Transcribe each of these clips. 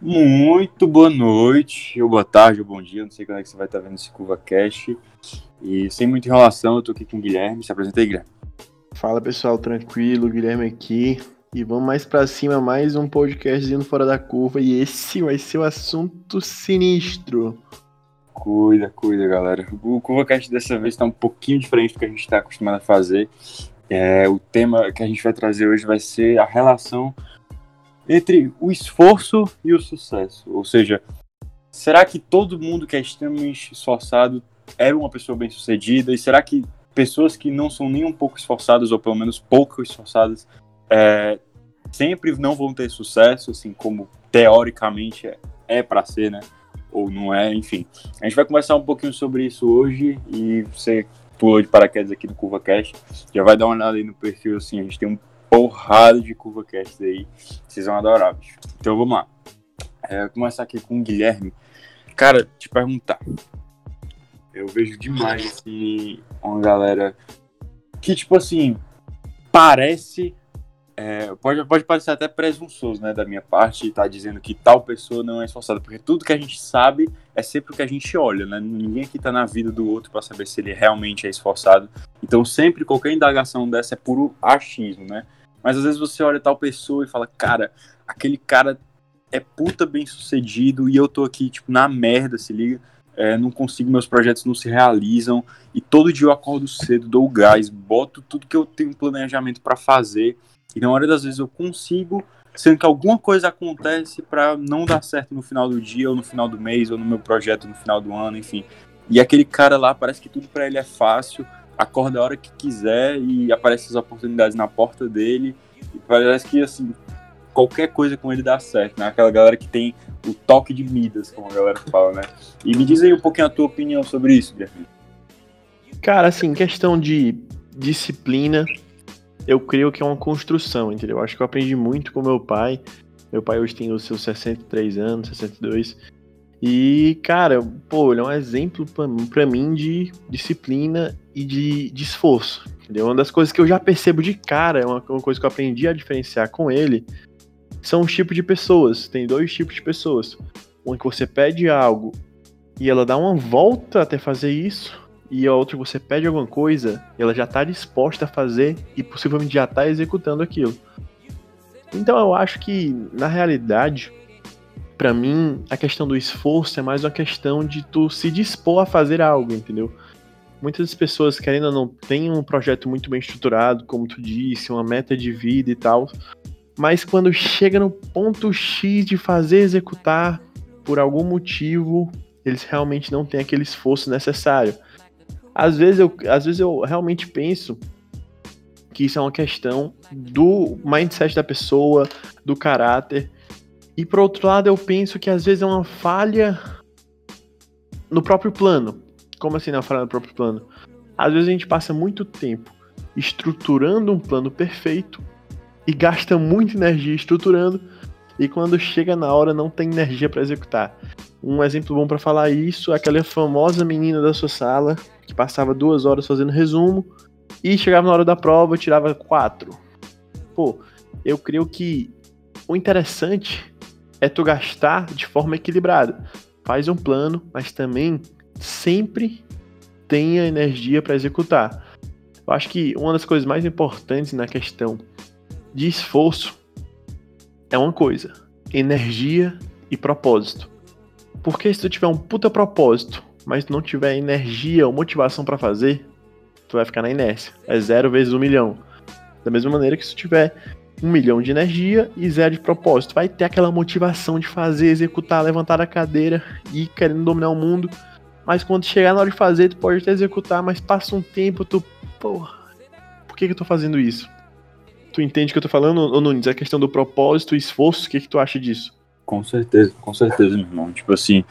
Muito boa noite, ou boa tarde, ou bom dia, não sei quando é que você vai estar vendo esse Curva Cash. E sem muita enrolação, eu tô aqui com o Guilherme. Se apresenta aí, Guilherme. Fala pessoal, tranquilo, Guilherme aqui. E vamos mais pra cima, mais um podcast indo fora da curva. E esse vai ser o assunto sinistro. Cuida, cuida, galera. O CurvaCast dessa vez tá um pouquinho diferente do que a gente está acostumado a fazer. É, o tema que a gente vai trazer hoje vai ser a relação entre o esforço e o sucesso. Ou seja, será que todo mundo que é extremamente esforçado é uma pessoa bem sucedida? E será que pessoas que não são nem um pouco esforçadas, ou pelo menos pouco esforçadas, é, sempre não vão ter sucesso, assim como teoricamente é, é para ser, né? Ou não é, enfim. A gente vai conversar um pouquinho sobre isso hoje e você pulou de paraquedas aqui no CurvaCast, já vai dar uma olhada aí no perfil, assim, a gente tem um porrada de CurvaCast aí, vocês vão adorar, bicho. Então vamos lá. É, começar aqui com o Guilherme. Cara, te perguntar. Eu vejo demais, assim, uma galera que, tipo assim, parece é, pode, pode parecer até presunçoso, né, da minha parte, estar tá dizendo que tal pessoa não é esforçada, porque tudo que a gente sabe é sempre o que a gente olha, né? Ninguém aqui tá na vida do outro para saber se ele realmente é esforçado. Então, sempre qualquer indagação dessa é puro achismo, né? Mas às vezes você olha tal pessoa e fala, cara, aquele cara é puta bem sucedido e eu tô aqui, tipo, na merda, se liga. É, não consigo, meus projetos não se realizam. E todo dia eu acordo cedo, dou gás, boto tudo que eu tenho planejamento para fazer e na maioria das vezes eu consigo, sendo que alguma coisa acontece para não dar certo no final do dia, ou no final do mês, ou no meu projeto no final do ano, enfim. E aquele cara lá, parece que tudo para ele é fácil, acorda a hora que quiser e aparecem as oportunidades na porta dele. E parece que, assim, qualquer coisa com ele dá certo, né? Aquela galera que tem o toque de Midas, como a galera fala, né? E me diz aí um pouquinho a tua opinião sobre isso, Guilherme. Cara, assim, questão de disciplina, eu creio que é uma construção, entendeu? Eu acho que eu aprendi muito com meu pai. Meu pai hoje tem os seus 63 anos, 62. E, cara, pô, ele é um exemplo para mim de disciplina e de, de, esforço. Entendeu? Uma das coisas que eu já percebo de cara, uma, uma coisa que eu aprendi a diferenciar com ele, são os tipos de pessoas. Tem dois tipos de pessoas. Uma que você pede algo e ela dá uma volta até fazer isso, e a outra você pede alguma coisa, ela já está disposta a fazer e possivelmente já está executando aquilo. Então eu acho que, na realidade, para mim, a questão do esforço é mais uma questão de tu se dispor a fazer algo, entendeu? Muitas pessoas, querendo ou não, têm um projeto muito bem estruturado, como tu disse, uma meta de vida e tal, mas quando chega no ponto X de fazer executar, por algum motivo, eles realmente não têm aquele esforço necessário. Às vezes eu, às vezes eu realmente penso que isso é uma questão do mindset da pessoa, do caráter. E por outro lado, eu penso que às vezes é uma falha no próprio plano. Como assim uma falha no próprio plano? Às vezes a gente passa muito tempo estruturando um plano perfeito e gasta muita energia estruturando e quando chega na hora não tem energia para executar. Um exemplo bom para falar isso é aquela famosa menina da sua sala que passava duas horas fazendo resumo e chegava na hora da prova tirava quatro. Pô, eu creio que o interessante é tu gastar de forma equilibrada. Faz um plano, mas também sempre tenha energia para executar. Eu acho que uma das coisas mais importantes na questão de esforço é uma coisa: energia e propósito. Porque se tu tiver um puta propósito mas não tiver energia ou motivação para fazer, tu vai ficar na inércia. É zero vezes um milhão. Da mesma maneira que se tu tiver um milhão de energia e zero de propósito, vai ter aquela motivação de fazer, executar, levantar a cadeira e querendo dominar o mundo. Mas quando chegar na hora de fazer, tu pode até executar, mas passa um tempo, tu. Porra, por que, que eu tô fazendo isso? Tu entende o que eu tô falando, ou Nunes? A questão do propósito e esforço, o que, que tu acha disso? Com certeza, com certeza, meu irmão. Tipo assim,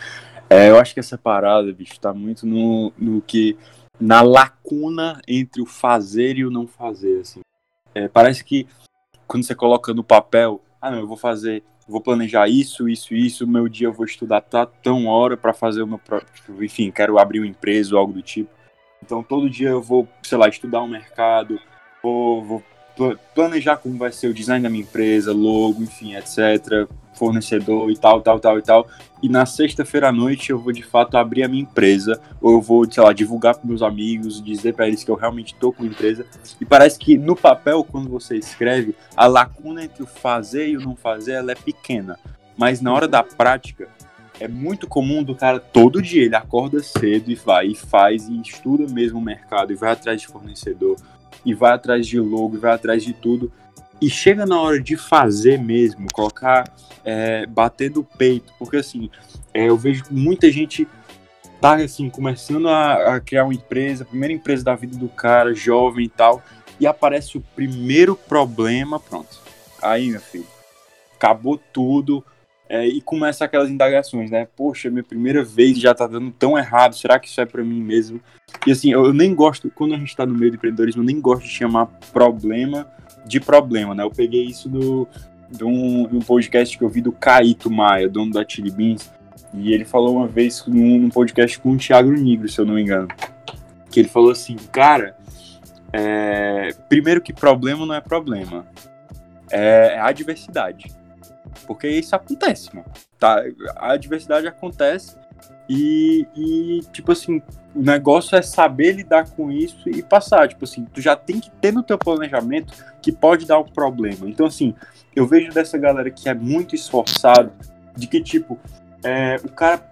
é, eu acho que essa parada, bicho, tá muito no, no que. na lacuna entre o fazer e o não fazer, assim. É, parece que quando você coloca no papel, ah, não, eu vou fazer, vou planejar isso, isso, isso, meu dia eu vou estudar tá, tão hora para fazer o meu próprio. Tipo, enfim, quero abrir uma empresa ou algo do tipo. Então todo dia eu vou, sei lá, estudar o um mercado, vou, vou planejar como vai ser o design da minha empresa, logo, enfim, etc, fornecedor e tal, tal, tal e tal. E na sexta-feira à noite eu vou de fato abrir a minha empresa, ou eu vou, sei lá, divulgar para meus amigos, dizer para eles que eu realmente estou com a empresa. E parece que no papel, quando você escreve, a lacuna entre o fazer e o não fazer ela é pequena. Mas na hora da prática, é muito comum do cara todo dia ele acorda cedo e vai e faz e estuda mesmo o mercado e vai atrás de fornecedor e vai atrás de logo vai atrás de tudo e chega na hora de fazer mesmo, colocar, é, bater do peito, porque assim, é, eu vejo muita gente tá assim, começando a, a, criar uma empresa, primeira empresa da vida do cara, jovem e tal, e aparece o primeiro problema, pronto. Aí, meu filho, acabou tudo, é, e começa aquelas indagações, né? Poxa, minha primeira vez já tá dando tão errado, será que isso é para mim mesmo? E assim, eu, nem gosto, quando a gente tá no meio do empreendedorismo, eu nem gosto de chamar problema de problema, né? Eu peguei isso do, de, um, de um podcast que eu vi do Caíto Maia, dono da Chili Beans, e ele falou uma vez num, num podcast com o Thiago Nigro, se eu não me engano, que ele falou assim, cara, é, primeiro que problema não é problema, é, é adversidade. Porque isso acontece, mano. Tá? A adversidade acontece e, e, tipo assim, o negócio é saber lidar com isso e passar. Tipo assim, tu já tem que ter no teu planejamento que pode dar um problema. Então, assim, eu vejo dessa galera que é muito esforçado, de que, tipo, é, o cara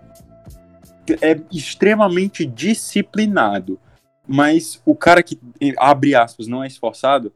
é extremamente disciplinado, mas o cara que, abre aspas, não é esforçado,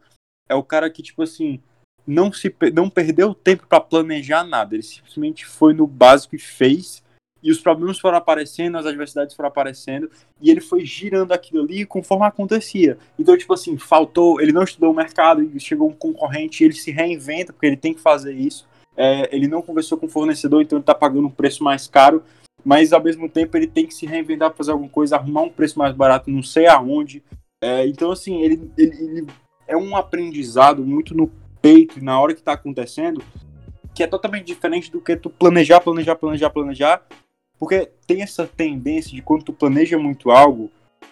é o cara que, tipo assim, não, se, não perdeu tempo para planejar nada. Ele simplesmente foi no básico e fez. E os problemas foram aparecendo, as adversidades foram aparecendo, e ele foi girando aquilo ali conforme acontecia. Então, tipo assim, faltou, ele não estudou o mercado, chegou um concorrente, ele se reinventa, porque ele tem que fazer isso. É, ele não conversou com o fornecedor, então ele está pagando um preço mais caro, mas ao mesmo tempo ele tem que se reinventar fazer alguma coisa, arrumar um preço mais barato, não sei aonde. É, então, assim, ele, ele, ele é um aprendizado muito no peito na hora que tá acontecendo, que é totalmente diferente do que tu planejar, planejar, planejar, planejar, porque tem essa tendência de quando tu planeja muito algo,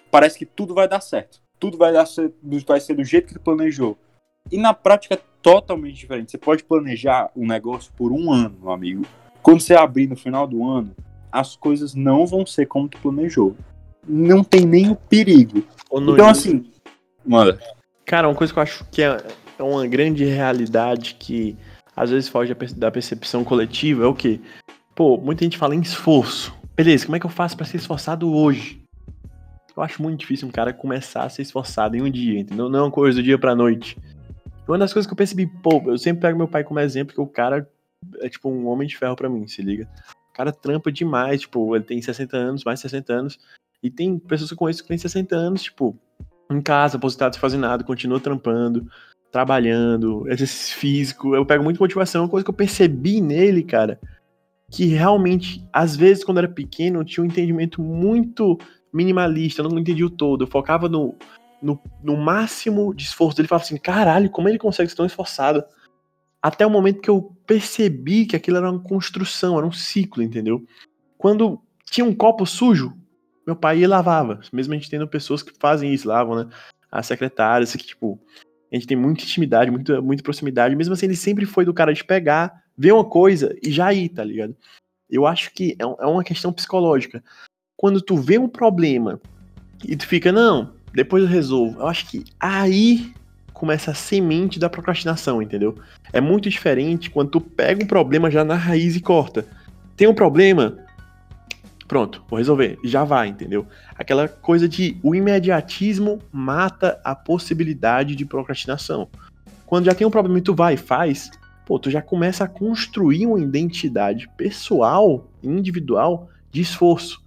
parece que tudo vai dar certo. Tudo vai, dar, vai ser do jeito que tu planejou. E na prática é totalmente diferente. Você pode planejar um negócio por um ano, meu amigo. Quando você abrir no final do ano, as coisas não vão ser como tu planejou. Não tem nem o perigo. Então, assim, manda. Cara, uma coisa que eu acho que é, é uma grande realidade que às vezes foge da percepção coletiva é o que? Pô, muita gente fala em esforço. Beleza, como é que eu faço para ser esforçado hoje? Eu acho muito difícil um cara começar a ser esforçado em um dia, entendeu? Não é uma coisa do dia pra noite. Uma das coisas que eu percebi, pô, eu sempre pego meu pai como exemplo, que o cara é tipo um homem de ferro para mim, se liga. O cara trampa demais, tipo, ele tem 60 anos, mais de 60 anos, e tem pessoas que eu conheço que tem 60 anos, tipo, em casa, aposentado, sem fazer nada, continua trampando, trabalhando, exercício físico, eu pego muita motivação. Uma coisa que eu percebi nele, cara, que realmente, às vezes, quando era pequeno, eu tinha um entendimento muito minimalista, eu não entendi o todo. Eu focava no, no, no máximo de esforço Ele Falava assim, caralho, como ele consegue ser tão esforçado? Até o momento que eu percebi que aquilo era uma construção, era um ciclo, entendeu? Quando tinha um copo sujo, meu pai ia lavava. Mesmo a gente tendo pessoas que fazem isso, lavam, né? As secretárias, que, tipo, a gente tem muita intimidade, muita, muita proximidade. Mesmo assim, ele sempre foi do cara de pegar, ver uma coisa e já ir, tá ligado? Eu acho que é, é uma questão psicológica. Quando tu vê um problema e tu fica, não, depois eu resolvo. Eu acho que aí começa a semente da procrastinação, entendeu? É muito diferente quando tu pega um problema já na raiz e corta. Tem um problema, Pronto, vou resolver. Já vai, entendeu? Aquela coisa de o imediatismo mata a possibilidade de procrastinação. Quando já tem um problema e tu vai e faz, pô, tu já começa a construir uma identidade pessoal, individual, de esforço.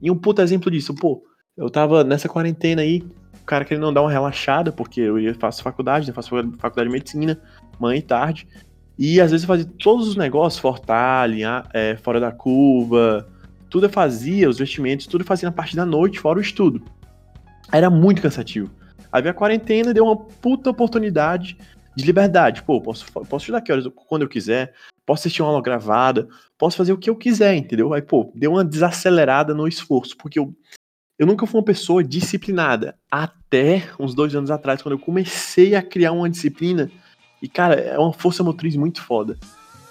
E um puto exemplo disso, pô, eu tava nessa quarentena aí, o cara querendo dar uma relaxada, porque eu faço faculdade, né, faço faculdade de medicina, manhã e tarde, e às vezes eu fazia todos os negócios, Fortalha, é, fora da curva, tudo eu fazia, os vestimentos, tudo eu fazia na parte da noite, fora o estudo. Era muito cansativo. Aí a quarentena deu uma puta oportunidade de liberdade. Pô, posso, posso estudar que horas, quando eu quiser, posso assistir uma aula gravada, posso fazer o que eu quiser, entendeu? Aí, pô, deu uma desacelerada no esforço, porque eu, eu nunca fui uma pessoa disciplinada. Até uns dois anos atrás, quando eu comecei a criar uma disciplina. E, cara, é uma força motriz muito foda.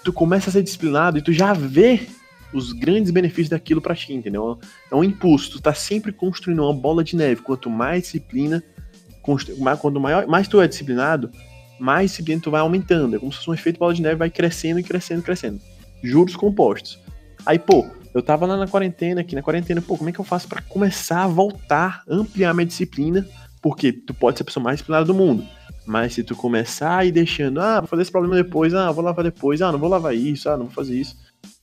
Tu começa a ser disciplinado e tu já vê os grandes benefícios daquilo pra ti, entendeu? É um impulso. Tu tá sempre construindo uma bola de neve. Quanto mais disciplina, quanto maior, mais tu é disciplinado, mais disciplina tu vai aumentando. É como se fosse um efeito bola de neve, vai crescendo e crescendo e crescendo. Juros compostos. Aí, pô, eu tava lá na quarentena, aqui na quarentena, pô, como é que eu faço para começar a voltar, ampliar minha disciplina? Porque tu pode ser a pessoa mais disciplinada do mundo. Mas se tu começar a ir deixando, ah, vou fazer esse problema depois, ah, vou lavar depois, ah, não vou lavar isso, ah, não vou fazer isso,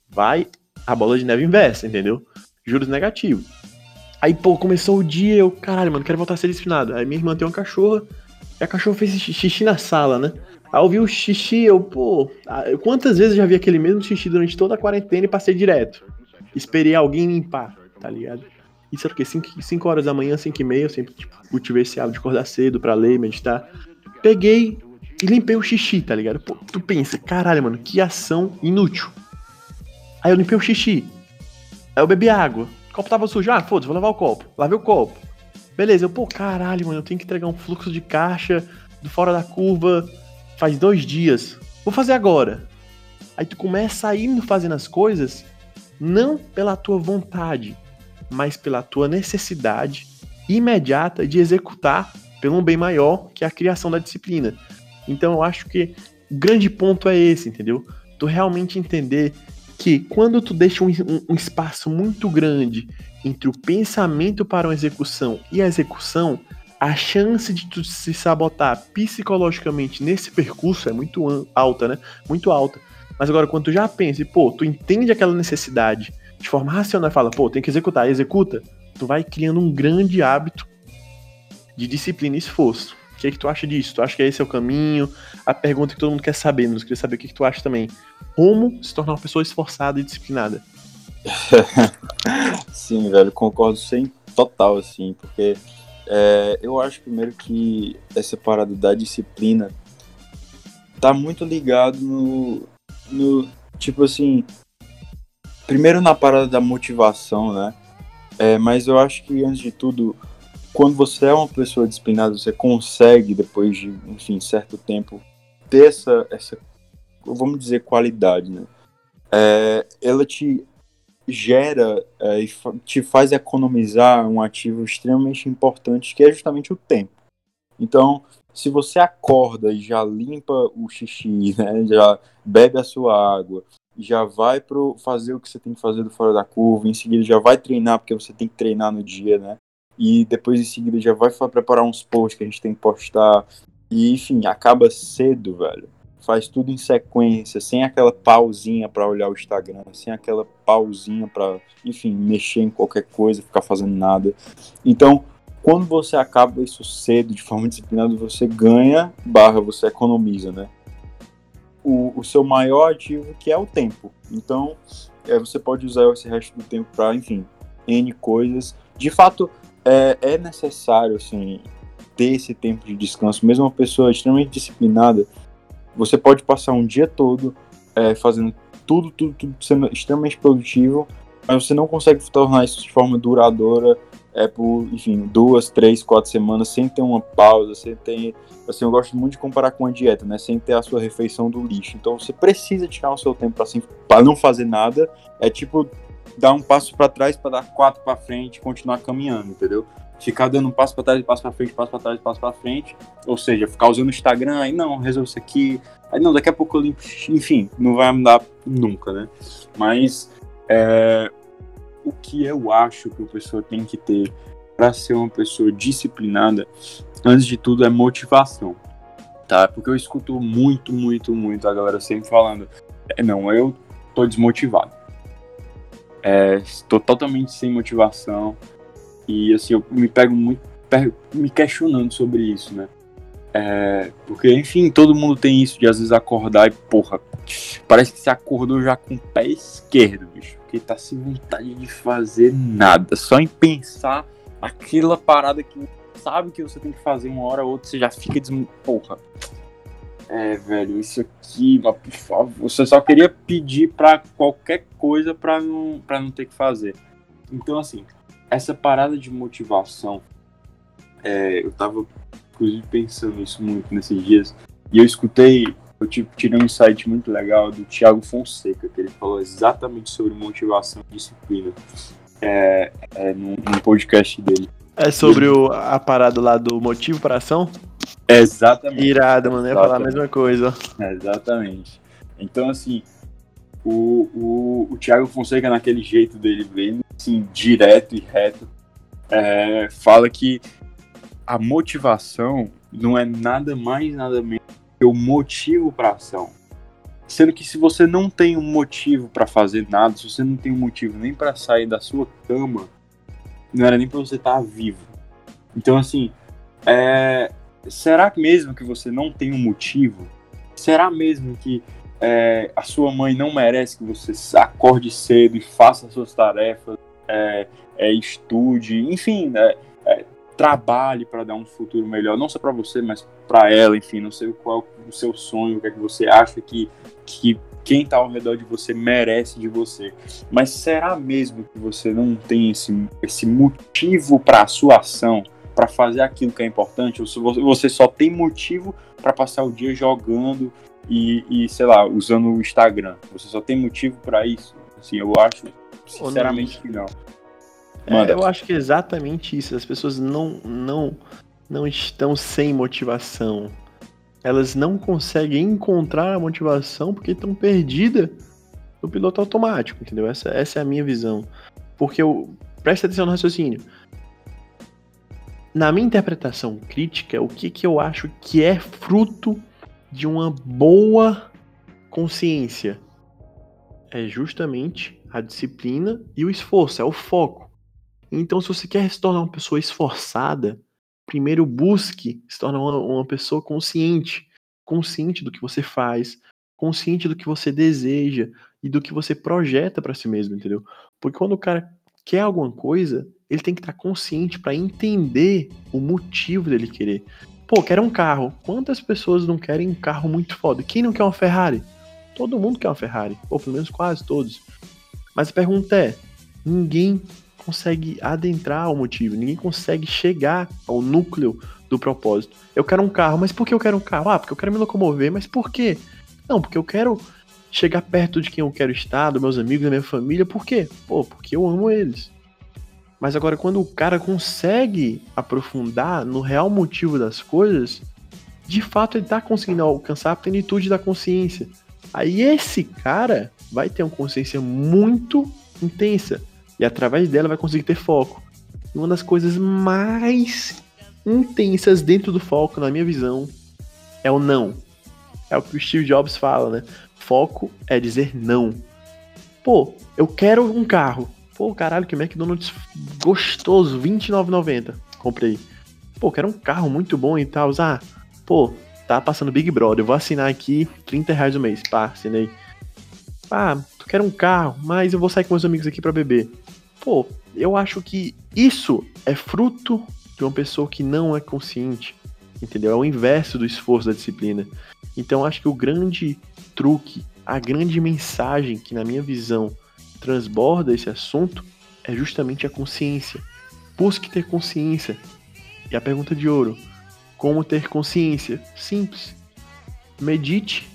vai a bola de neve inversa, entendeu? Juros negativos. Aí, pô, começou o dia, eu, caralho, mano, quero voltar a ser disciplinado. Aí minha irmã tem uma cachorra, e a cachorra fez xixi na sala, né? Aí eu vi o xixi, eu, pô, quantas vezes eu já vi aquele mesmo xixi durante toda a quarentena e passei direto? Esperei alguém limpar, tá ligado? Isso era o quê? 5 horas da manhã, 5 e meia, eu sempre tipo, cultivei esse hábito de acordar cedo pra ler, meditar. Peguei e limpei o xixi, tá ligado? Pô, tu pensa, caralho, mano, que ação inútil. Aí eu limpei o xixi. Aí eu bebi água. O copo tava sujo. Ah, foda-se, vou lavar o copo. Lavei o copo. Beleza, eu, pô, caralho, mano, eu tenho que entregar um fluxo de caixa do fora da curva faz dois dias. Vou fazer agora. Aí tu começa a ir fazendo as coisas não pela tua vontade, mas pela tua necessidade imediata de executar pelo bem maior, que é a criação da disciplina. Então eu acho que o grande ponto é esse, entendeu? Tu realmente entender que quando tu deixa um, um, um espaço muito grande entre o pensamento para uma execução e a execução, a chance de tu se sabotar psicologicamente nesse percurso é muito alta, né? Muito alta. Mas agora, quando tu já pensa e, pô, tu entende aquela necessidade de forma racional e fala, pô, tem que executar, executa, tu vai criando um grande hábito de disciplina e esforço. O que, é que tu acha disso? Tu acha que esse é o caminho? A pergunta que todo mundo quer saber, nos queria saber o que, é que tu acha também. Como se tornar uma pessoa esforçada e disciplinada? Sim, velho, concordo sem total, assim, porque é, eu acho primeiro que essa parada da disciplina tá muito ligado no, no tipo assim, primeiro na parada da motivação, né? É, mas eu acho que antes de tudo, quando você é uma pessoa disciplinada, você consegue depois de, enfim, certo tempo ter essa, essa vamos dizer, qualidade, né? É, ela te gera é, e te faz economizar um ativo extremamente importante que é justamente o tempo. Então, se você acorda e já limpa o xixi, né, já bebe a sua água, já vai pro fazer o que você tem que fazer do fora da curva, em seguida já vai treinar porque você tem que treinar no dia, né? E depois em seguida já vai preparar uns posts que a gente tem que postar. E enfim, acaba cedo, velho. Faz tudo em sequência, sem aquela pausinha para olhar o Instagram, sem aquela pausinha para, enfim, mexer em qualquer coisa, ficar fazendo nada. Então, quando você acaba isso cedo, de forma disciplinada, você ganha, barra, você economiza, né? O, o seu maior ativo, que é o tempo. Então, é, você pode usar esse resto do tempo para, enfim, N coisas. De fato, é, é necessário, assim, ter esse tempo de descanso. Mesmo uma pessoa extremamente disciplinada, você pode passar um dia todo é, fazendo tudo, tudo, tudo, sendo extremamente produtivo, mas você não consegue tornar isso de forma duradoura é por, enfim, duas, três, quatro semanas sem ter uma pausa, sem ter, assim, eu gosto muito de comparar com a dieta, né, sem ter a sua refeição do lixo. Então você precisa tirar o seu tempo para assim, não fazer nada, é tipo dar um passo para trás para dar quatro para frente e continuar caminhando, entendeu? Ficar dando um passo para trás, passo para frente, passo para trás, passo para frente, ou seja, ficar usando o Instagram, aí não, resolve isso aqui, aí não, daqui a pouco eu limpo, enfim, não vai mudar nunca, né? Mas é, o que eu acho que a pessoa tem que ter para ser uma pessoa disciplinada, antes de tudo, é motivação. Tá? Porque eu escuto muito, muito, muito a galera sempre falando: é, não, eu tô desmotivado. É, estou totalmente sem motivação. E assim, eu me pego muito me questionando sobre isso, né? É, porque, enfim, todo mundo tem isso de às vezes acordar e, porra, parece que você acordou já com o pé esquerdo, bicho porque tá sem vontade de fazer nada. Só em pensar aquela parada que sabe que você tem que fazer uma hora ou outra, você já fica des... Porra. É, velho, isso aqui, mas por favor, você só queria pedir pra qualquer coisa pra não, pra não ter que fazer. Então, assim, essa parada de motivação, é, eu tava inclusive pensando nisso muito nesses dias, e eu escutei, eu tipo, tirei um insight muito legal do Thiago Fonseca, que ele falou exatamente sobre motivação e disciplina é, é, num, num podcast dele. É sobre o, a parada lá do motivo para ação? Exatamente. Irado, mano. Eu ia falar a mesma coisa. Exatamente. Então, assim, o, o, o Thiago Fonseca, naquele jeito dele, bem assim, direto e reto, é, fala que a motivação não é nada mais, nada menos que o motivo para ação. Sendo que se você não tem um motivo para fazer nada, se você não tem um motivo nem para sair da sua cama, não era nem para você estar tá vivo. Então, assim, é... será mesmo que você não tem um motivo? Será mesmo que é, a sua mãe não merece que você acorde cedo e faça as suas tarefas, é, é estude, enfim, né, é, trabalhe para dar um futuro melhor, não só para você, mas para ela, enfim, não sei qual o seu sonho, o que é que você acha que que quem está ao redor de você merece de você. Mas será mesmo que você não tem esse, esse motivo para a sua ação, para fazer aquilo que é importante? Ou você só tem motivo para passar o dia jogando e, e, sei lá, usando o Instagram? Você só tem motivo para isso? Assim, eu acho, sinceramente, que não. É, eu acho que é exatamente isso. As pessoas não, não, não estão sem motivação elas não conseguem encontrar a motivação porque estão perdidas no piloto automático, entendeu? Essa, essa é a minha visão. Porque eu. Presta atenção no raciocínio. Na minha interpretação crítica, o que, que eu acho que é fruto de uma boa consciência? É justamente a disciplina e o esforço, é o foco. Então, se você quer se tornar uma pessoa esforçada, primeiro busque se tornar uma, uma pessoa consciente, consciente do que você faz, consciente do que você deseja e do que você projeta para si mesmo, entendeu? Porque quando o cara quer alguma coisa, ele tem que estar tá consciente para entender o motivo dele querer. Pô, quero um carro. Quantas pessoas não querem um carro muito foda? Quem não quer uma Ferrari? Todo mundo quer uma Ferrari, ou pelo menos quase todos. Mas a pergunta é: ninguém consegue adentrar o motivo, ninguém consegue chegar ao núcleo do propósito. Eu quero um carro, mas por que eu quero um carro? Ah, porque eu quero me locomover, mas por quê? Não, porque eu quero chegar perto de quem eu quero estar, dos meus amigos, da minha família, por quê? Pô, porque eu amo eles. Mas agora, quando o cara consegue aprofundar no real motivo das coisas, de fato ele tá conseguindo alcançar a plenitude da consciência. Aí esse cara vai ter uma consciência muito intensa. E através dela vai conseguir ter foco. E uma das coisas mais intensas dentro do foco, na minha visão, é o não. É o que o Steve Jobs fala, né? Foco é dizer não. Pô, eu quero um carro. Pô, caralho, que McDonald's gostoso, R$29,90. Comprei. Pô, quero um carro muito bom e tal. Ah, pô, tá passando Big Brother. Eu vou assinar aqui 30 reais o mês. Pá, assinei. Ah, tu quer um carro, mas eu vou sair com meus amigos aqui para beber. Pô, eu acho que isso é fruto de uma pessoa que não é consciente, entendeu? É o inverso do esforço da disciplina. Então acho que o grande truque, a grande mensagem que na minha visão transborda esse assunto é justamente a consciência. Busque ter consciência. E a pergunta de ouro: como ter consciência? Simples. Medite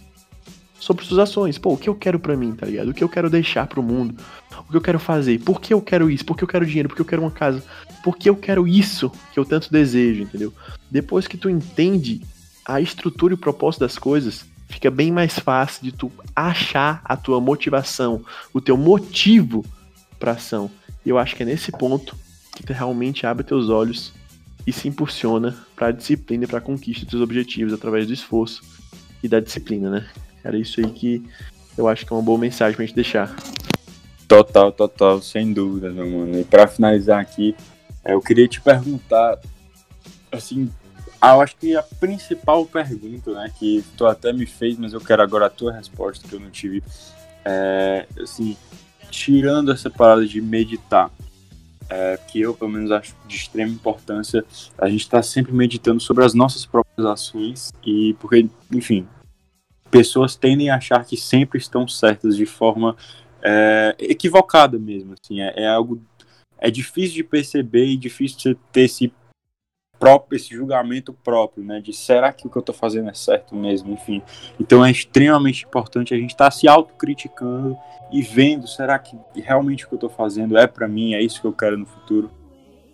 sobre suas ações. Pô, o que eu quero para mim, tá ligado? O que eu quero deixar pro mundo? O que eu quero fazer? Por que eu quero isso? Por que eu quero dinheiro? Por que eu quero uma casa? Por que eu quero isso que eu tanto desejo, entendeu? Depois que tu entende a estrutura e o propósito das coisas, fica bem mais fácil de tu achar a tua motivação, o teu motivo para ação. E eu acho que é nesse ponto que tu realmente abre teus olhos e se impulsiona para a disciplina e para a conquista dos objetivos através do esforço e da disciplina, né? Era isso aí que eu acho que é uma boa mensagem pra gente deixar. Total, total, sem dúvida, meu mano. E pra finalizar aqui, eu queria te perguntar, assim, eu acho que a principal pergunta, né, que tu até me fez, mas eu quero agora a tua resposta, que eu não tive, é, assim, tirando essa parada de meditar, é, que eu, pelo menos, acho de extrema importância, a gente está sempre meditando sobre as nossas próprias ações, e porque, enfim, pessoas tendem a achar que sempre estão certas de forma é, equivocada mesmo, assim, é, é, algo é difícil de perceber e difícil de ter esse próprio, esse julgamento próprio, né? De será que o que eu estou fazendo é certo mesmo, enfim. Então é extremamente importante a gente estar tá se autocriticando e vendo, será que realmente o que eu estou fazendo é para mim, é isso que eu quero no futuro.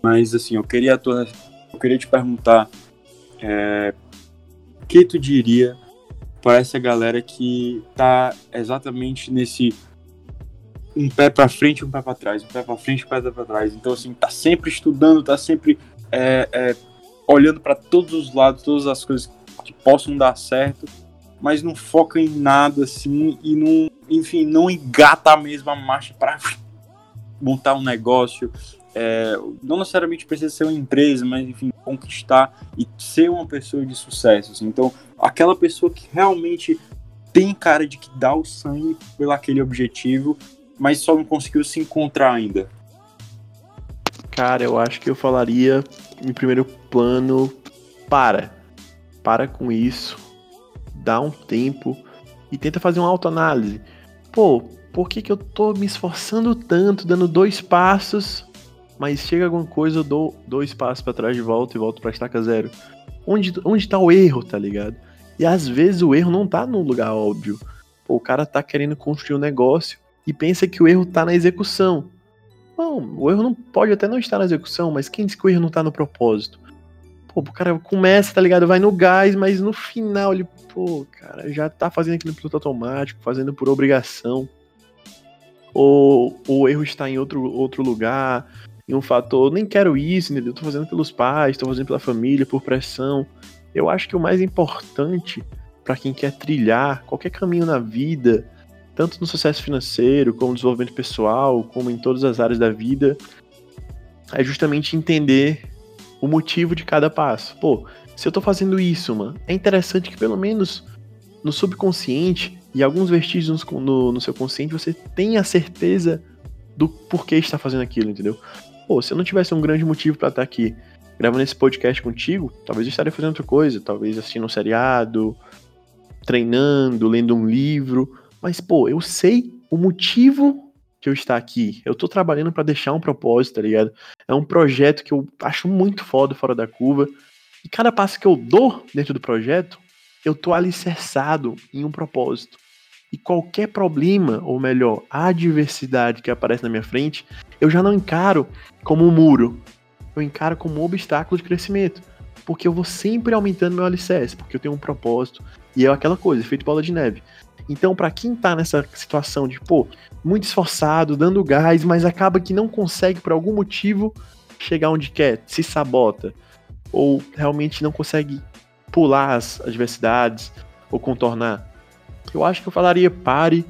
Mas assim, eu queria tua, eu queria te perguntar, é, o que tu diria para essa galera que tá exatamente nesse um pé para frente, um pé para trás, um pé para frente, um pé para trás. Então assim, tá sempre estudando, tá sempre é, é, olhando para todos os lados, todas as coisas que possam dar certo, mas não foca em nada assim e não, enfim, não engata a mesma marcha para montar um negócio. É, não necessariamente precisa ser uma empresa, mas enfim, conquistar e ser uma pessoa de sucesso. Assim. Então, aquela pessoa que realmente tem cara de que dá o sangue pelo aquele objetivo, mas só não conseguiu se encontrar ainda. Cara, eu acho que eu falaria em primeiro plano, para. Para com isso. Dá um tempo e tenta fazer uma autoanálise. Pô, por que, que eu tô me esforçando tanto, dando dois passos, mas chega alguma coisa, eu dou dois passos para trás de volta e volto pra estaca zero? Onde, onde tá o erro, tá ligado? E às vezes o erro não tá num lugar óbvio. Pô, o cara tá querendo construir um negócio e pensa que o erro tá na execução. Não, o erro não pode até não estar na execução, mas quem diz que o erro não tá no propósito? Pô, o cara começa, tá ligado? Vai no gás, mas no final ele, pô, cara, já tá fazendo aquilo no piloto automático, fazendo por obrigação. Ou o erro está em outro, outro lugar, em um fator, nem quero isso, entendeu? Tô fazendo pelos pais, tô fazendo pela família, por pressão. Eu acho que o mais importante para quem quer trilhar qualquer caminho na vida, tanto no sucesso financeiro, como no desenvolvimento pessoal, como em todas as áreas da vida, é justamente entender o motivo de cada passo. Pô, se eu tô fazendo isso, mano, é interessante que pelo menos no subconsciente e alguns vestígios no, no, seu consciente você tenha certeza do porquê está fazendo aquilo, entendeu? Pô, se eu não tivesse um grande motivo para estar aqui gravando esse podcast contigo, talvez eu estaria fazendo outra coisa, talvez assistindo um seriado, treinando, lendo um livro, mas, pô, eu sei o motivo que eu estar aqui. Eu tô trabalhando para deixar um propósito, tá ligado? É um projeto que eu acho muito foda fora da curva. E cada passo que eu dou dentro do projeto, eu tô alicerçado em um propósito. E qualquer problema, ou melhor, adversidade que aparece na minha frente, eu já não encaro como um muro. Eu encaro como um obstáculo de crescimento. Porque eu vou sempre aumentando meu alicerce, porque eu tenho um propósito. E é aquela coisa, feito bola de neve. Então, para quem tá nessa situação de, pô, muito esforçado, dando gás, mas acaba que não consegue por algum motivo chegar onde quer, se sabota, ou realmente não consegue pular as adversidades ou contornar, eu acho que eu falaria pare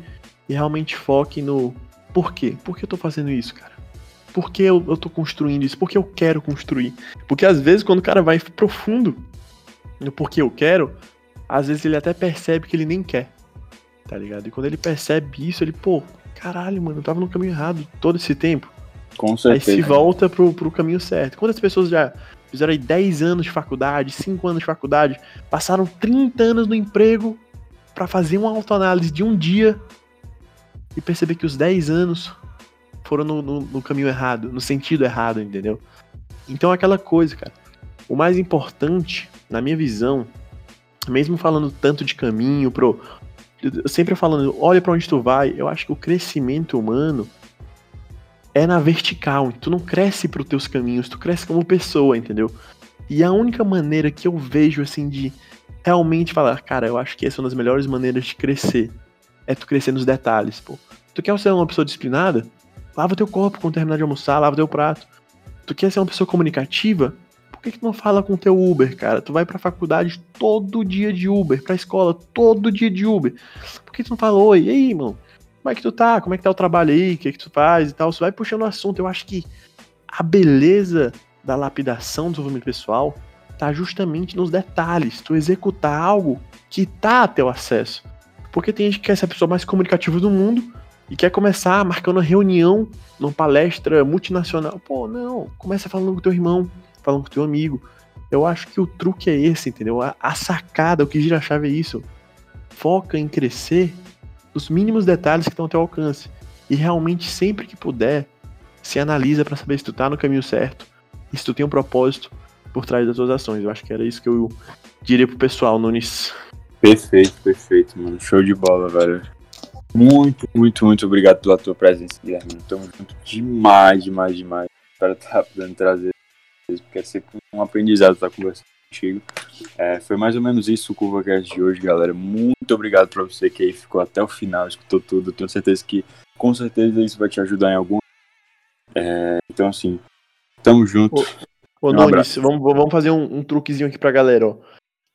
e realmente foque no porquê. Por que eu tô fazendo isso, cara? Por que eu, eu tô construindo isso? Por que eu quero construir? Porque às vezes, quando o cara vai profundo no porquê eu quero, às vezes ele até percebe que ele nem quer tá ligado? E quando ele percebe isso, ele, pô, caralho, mano, eu tava no caminho errado todo esse tempo. Com certeza. Aí se volta pro, pro caminho certo. Quantas pessoas já fizeram aí 10 anos de faculdade, 5 anos de faculdade, passaram 30 anos no emprego para fazer uma autoanálise de um dia e perceber que os 10 anos foram no, no, no caminho errado, no sentido errado, entendeu? Então aquela coisa, cara. O mais importante, na minha visão, mesmo falando tanto de caminho pro sempre falando, olha para onde tu vai, eu acho que o crescimento humano é na vertical. Tu não cresce para os teus caminhos, tu cresce como pessoa, entendeu? E a única maneira que eu vejo assim de realmente falar, cara, eu acho que essa é uma das melhores maneiras de crescer, é tu crescer nos detalhes, pô. Tu quer ser uma pessoa disciplinada? Lava teu corpo quando terminar de almoçar, lava teu prato. Tu quer ser uma pessoa comunicativa? Por que, que tu não fala com o teu Uber, cara? Tu vai pra faculdade todo dia de Uber, pra escola todo dia de Uber. Por que tu não fala, oi, e aí, irmão? Como é que tu tá? Como é que tá o trabalho aí? O que, é que tu faz e tal? Você vai puxando o assunto. Eu acho que a beleza da lapidação do desenvolvimento pessoal tá justamente nos detalhes. Tu executar algo que tá a teu acesso. Porque tem gente que quer ser a pessoa mais comunicativa do mundo e quer começar marcando uma reunião numa palestra multinacional. Pô, não, começa falando com teu irmão, falando com teu amigo. Eu acho que o truque é esse, entendeu? A, a sacada, o que gira a chave é isso. Foca em crescer os mínimos detalhes que estão ao teu alcance. E realmente, sempre que puder, se analisa para saber se tu tá no caminho certo e se tu tem um propósito por trás das tuas ações. Eu acho que era isso que eu diria pro pessoal, Nunes. Perfeito, perfeito, mano. Show de bola, velho. Muito, muito, muito obrigado pela tua presença, Guilherme. Tamo junto demais, demais, demais. Espero estar podendo trazer porque é sempre um aprendizado estar conversando contigo. É, foi mais ou menos isso o CurvaCast de hoje, galera. Muito obrigado pra você que aí ficou até o final, escutou tudo. Tenho certeza que, com certeza, isso vai te ajudar em algum. É, então, assim, tamo junto. Ô, Um Nunes, vamos, vamos fazer um, um truquezinho aqui pra galera, ó.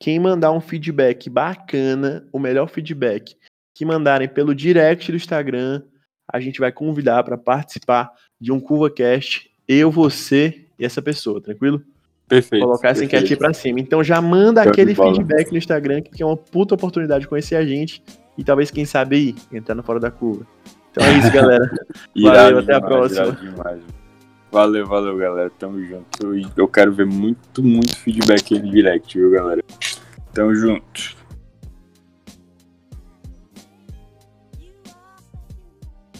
Quem mandar um feedback bacana, o melhor feedback, que mandarem pelo direct do Instagram, a gente vai convidar pra participar de um CurvaCast, eu, você e essa pessoa, tranquilo? Perfeito. Colocar essa perfeito. enquete pra cima. Então já manda de aquele feedback no Instagram, que é uma puta oportunidade de conhecer a gente e talvez, quem sabe, aí, entrar no Fora da Curva. Então é isso, galera. Valeu, até a próxima. demais. Valeu, valeu, galera. Tamo junto. Eu quero ver muito, muito feedback aí no direct, viu, galera? Tamo junto.